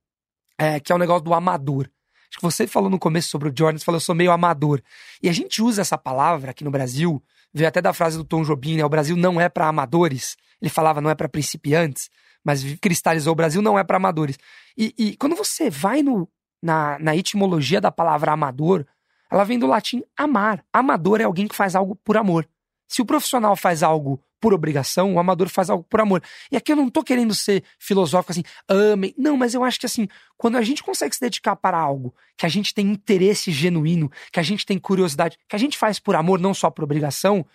é, que é o negócio do amador. Acho que você falou no começo sobre o Jordan, você falou, eu sou meio amador. E a gente usa essa palavra aqui no Brasil, veio até da frase do Tom Jobim, né? O Brasil não é para amadores. Ele falava não é para principiantes, mas cristalizou o Brasil não é para amadores. E, e, quando você vai no, na, na etimologia da palavra amador, ela vem do latim amar. Amador é alguém que faz algo por amor. Se o profissional faz algo por obrigação, o amador faz algo por amor. E aqui eu não tô querendo ser filosófico assim, amem. Não, mas eu acho que assim, quando a gente consegue se dedicar para algo, que a gente tem interesse genuíno, que a gente tem curiosidade, que a gente faz por amor, não só por obrigação,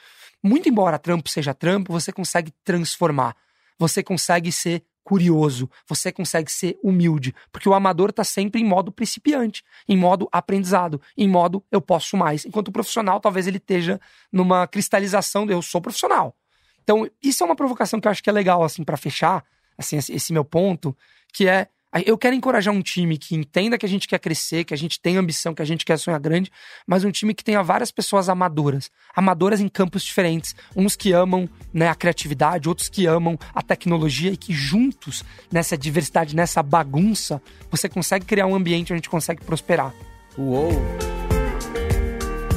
muito embora trampo seja trampo, você consegue transformar. Você consegue ser curioso, você consegue ser humilde, porque o amador está sempre em modo principiante, em modo aprendizado, em modo eu posso mais, enquanto o profissional talvez ele esteja numa cristalização de eu sou profissional. Então, isso é uma provocação que eu acho que é legal, assim, para fechar, assim, esse meu ponto, que é eu quero encorajar um time que entenda que a gente quer crescer, que a gente tem ambição, que a gente quer sonhar grande, mas um time que tenha várias pessoas amadoras. Amadoras em campos diferentes. Uns que amam né, a criatividade, outros que amam a tecnologia e que juntos, nessa diversidade, nessa bagunça, você consegue criar um ambiente onde a gente consegue prosperar. Uou!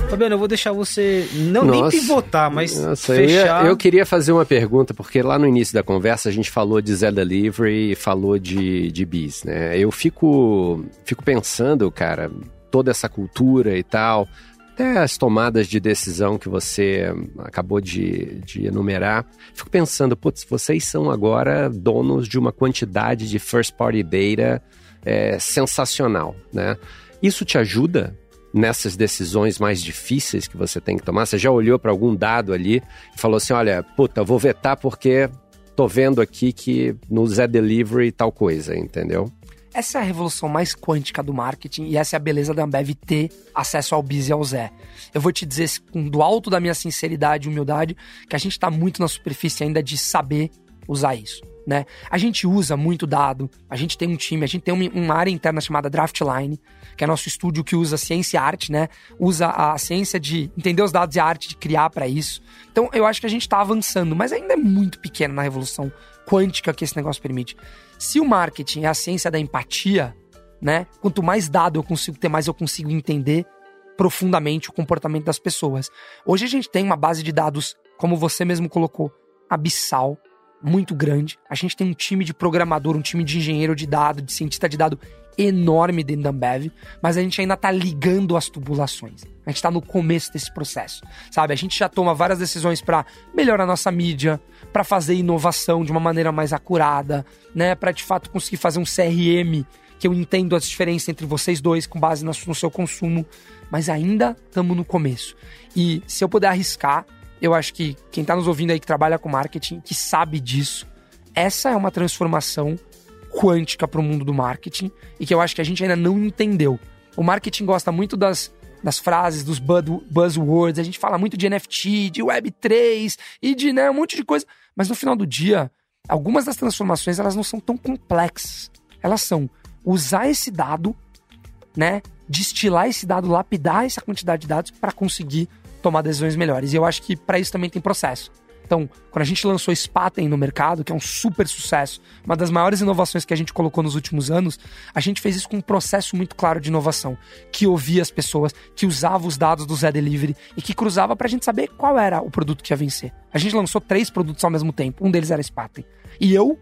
Fabiano, eu vou deixar você não Nossa, nem pivotar, mas Nossa, fechar. Eu, ia, eu, queria fazer uma pergunta, porque lá no início da conversa a gente falou de Zé Delivery e falou de, de bis, né? Eu fico, fico pensando, cara, toda essa cultura e tal, até as tomadas de decisão que você acabou de, de enumerar, fico pensando, putz, vocês são agora donos de uma quantidade de first party data é, sensacional, né? Isso te ajuda nessas decisões mais difíceis que você tem que tomar? Você já olhou para algum dado ali e falou assim: olha, puta, vou vetar porque tô vendo aqui que no Zé Delivery tal coisa, entendeu? Essa é a revolução mais quântica do marketing e essa é a beleza da Ambev ter acesso ao Biz e ao Zé. Eu vou te dizer do alto da minha sinceridade e humildade que a gente está muito na superfície ainda de saber usar isso né? A gente usa muito dado, a gente tem um time, a gente tem uma área interna chamada Draftline, que é nosso estúdio que usa ciência e arte, né? Usa a ciência de entender os dados e a arte de criar para isso. Então eu acho que a gente está avançando, mas ainda é muito pequeno na revolução quântica que esse negócio permite. Se o marketing é a ciência da empatia, né? Quanto mais dado eu consigo ter, mais eu consigo entender profundamente o comportamento das pessoas. Hoje a gente tem uma base de dados, como você mesmo colocou, abissal, muito grande. A gente tem um time de programador, um time de engenheiro de dado, de cientista de dado enorme dentro da Ambev, mas a gente ainda tá ligando as tubulações. A gente tá no começo desse processo, sabe? A gente já toma várias decisões para melhorar a nossa mídia, para fazer inovação de uma maneira mais acurada, né? Para de fato conseguir fazer um CRM que eu entendo as diferenças entre vocês dois com base no seu consumo, mas ainda estamos no começo. E se eu puder arriscar, eu acho que quem está nos ouvindo aí que trabalha com marketing, que sabe disso, essa é uma transformação quântica para o mundo do marketing e que eu acho que a gente ainda não entendeu. O marketing gosta muito das, das frases, dos buzzwords, a gente fala muito de NFT, de Web3 e de né, um monte de coisa, mas no final do dia, algumas das transformações elas não são tão complexas. Elas são usar esse dado, né, destilar esse dado, lapidar essa quantidade de dados para conseguir tomar decisões melhores. E eu acho que para isso também tem processo. Então, quando a gente lançou Spaten no mercado, que é um super sucesso, uma das maiores inovações que a gente colocou nos últimos anos, a gente fez isso com um processo muito claro de inovação, que ouvia as pessoas, que usava os dados do Zé Delivery e que cruzava para a gente saber qual era o produto que ia vencer. A gente lançou três produtos ao mesmo tempo, um deles era Spaten. E eu,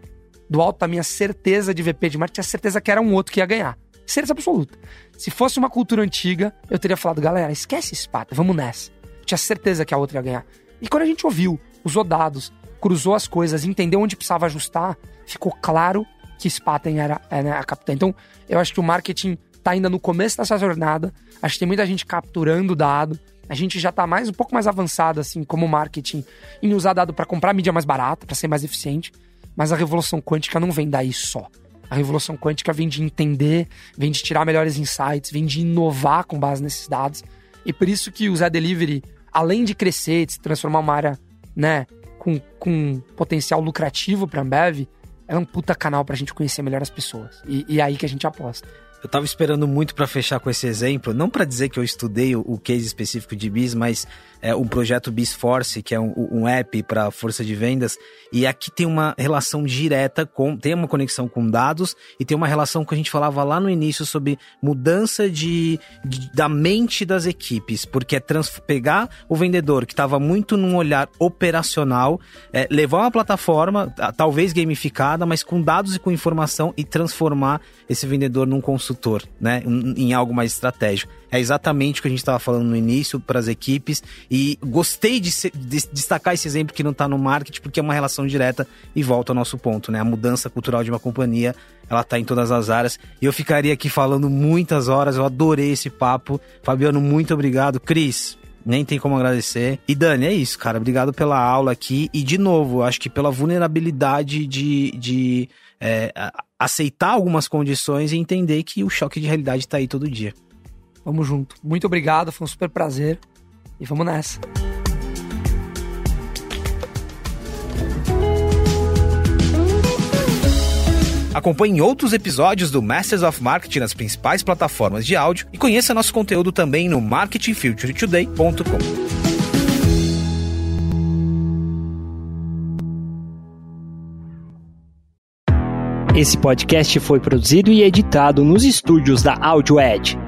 do alto da minha certeza de VP de marketing, tinha certeza que era um outro que ia ganhar. Certeza absoluta. Se fosse uma cultura antiga, eu teria falado, galera, esquece Spaten, vamos nessa tinha certeza que a outra ia ganhar. E quando a gente ouviu, usou dados, cruzou as coisas, entendeu onde precisava ajustar, ficou claro que Spaten era, era a capitã. Então, eu acho que o marketing está ainda no começo dessa jornada. Acho que tem muita gente capturando dado. A gente já está mais um pouco mais avançado assim como marketing em usar dado para comprar mídia mais barata, para ser mais eficiente. Mas a revolução quântica não vem daí só. A revolução quântica vem de entender, vem de tirar melhores insights, vem de inovar com base nesses dados. E por isso que o Zé Delivery além de crescer, de se transformar uma área, né, com, com potencial lucrativo pra Ambev, é um puta canal pra gente conhecer melhor as pessoas. E, e é aí que a gente aposta. Eu tava esperando muito para fechar com esse exemplo, não para dizer que eu estudei o, o, case específico de BIS, mas é um projeto BIS Force, que é um, um app para força de vendas, e aqui tem uma relação direta com, tem uma conexão com dados e tem uma relação que a gente falava lá no início sobre mudança de, de da mente das equipes, porque é trans, pegar o vendedor que estava muito num olhar operacional, é, levar uma plataforma, talvez gamificada, mas com dados e com informação e transformar esse vendedor num consultor, né, em algo mais estratégico. É exatamente o que a gente estava falando no início para as equipes e gostei de, de, destacar esse exemplo que não está no marketing porque é uma relação direta e volta ao nosso ponto, né? A mudança cultural de uma companhia, ela está em todas as áreas. E eu ficaria aqui falando muitas horas, eu adorei esse papo. Fabiano, muito obrigado. Cris, nem tem como agradecer. E Dani, é isso, cara. Obrigado pela aula aqui. E de novo, acho que pela vulnerabilidade de, de é, aceitar algumas condições e entender que o choque de realidade está aí todo dia. Vamos junto. Muito obrigado, foi um super prazer. E vamos nessa. Acompanhe outros episódios do Masters of Marketing nas principais plataformas de áudio e conheça nosso conteúdo também no marketingfuturetoday.com. Esse podcast foi produzido e editado nos estúdios da AudioEd